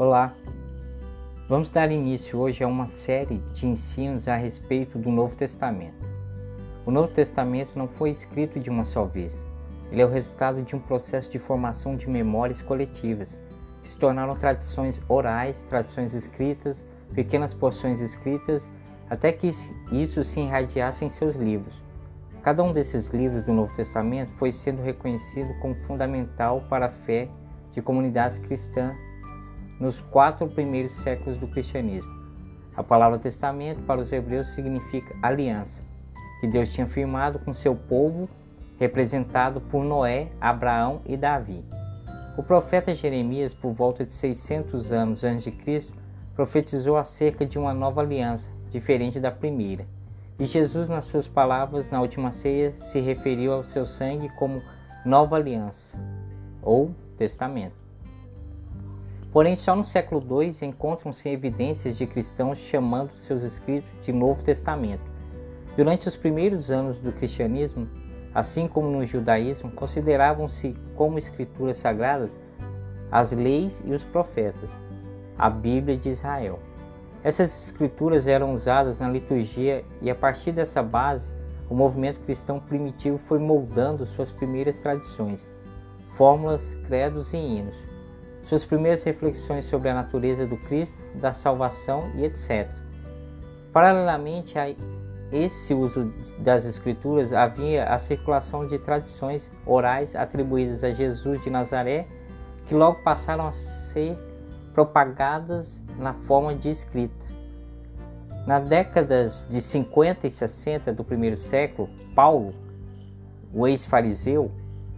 Olá, vamos dar início hoje a uma série de ensinos a respeito do Novo Testamento. O Novo Testamento não foi escrito de uma só vez, ele é o resultado de um processo de formação de memórias coletivas, que se tornaram tradições orais, tradições escritas, pequenas porções escritas, até que isso se irradiasse em seus livros. Cada um desses livros do Novo Testamento foi sendo reconhecido como fundamental para a fé de comunidades cristãs nos quatro primeiros séculos do cristianismo. A palavra testamento para os hebreus significa aliança, que Deus tinha firmado com seu povo, representado por Noé, Abraão e Davi. O profeta Jeremias, por volta de 600 anos antes de Cristo, profetizou acerca de uma nova aliança, diferente da primeira. E Jesus, nas suas palavras na última ceia, se referiu ao seu sangue como nova aliança ou testamento. Porém, só no século II encontram-se evidências de cristãos chamando seus escritos de Novo Testamento. Durante os primeiros anos do cristianismo, assim como no judaísmo, consideravam-se como escrituras sagradas as leis e os profetas, a Bíblia de Israel. Essas escrituras eram usadas na liturgia e a partir dessa base, o movimento cristão primitivo foi moldando suas primeiras tradições, fórmulas, credos e hinos suas primeiras reflexões sobre a natureza do Cristo, da salvação e etc. Paralelamente a esse uso das Escrituras, havia a circulação de tradições orais atribuídas a Jesus de Nazaré, que logo passaram a ser propagadas na forma de escrita. Nas décadas de 50 e 60 do primeiro século, Paulo, o ex-fariseu,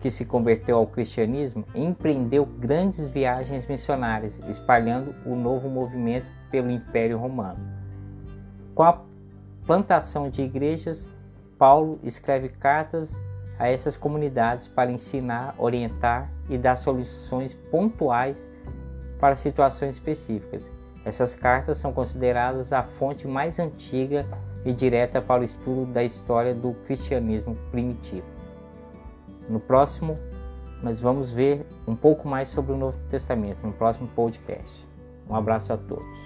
que se converteu ao cristianismo, empreendeu grandes viagens missionárias, espalhando o novo movimento pelo Império Romano. Com a plantação de igrejas, Paulo escreve cartas a essas comunidades para ensinar, orientar e dar soluções pontuais para situações específicas. Essas cartas são consideradas a fonte mais antiga e direta para o estudo da história do cristianismo primitivo. No próximo, nós vamos ver um pouco mais sobre o Novo Testamento, no próximo podcast. Um abraço a todos.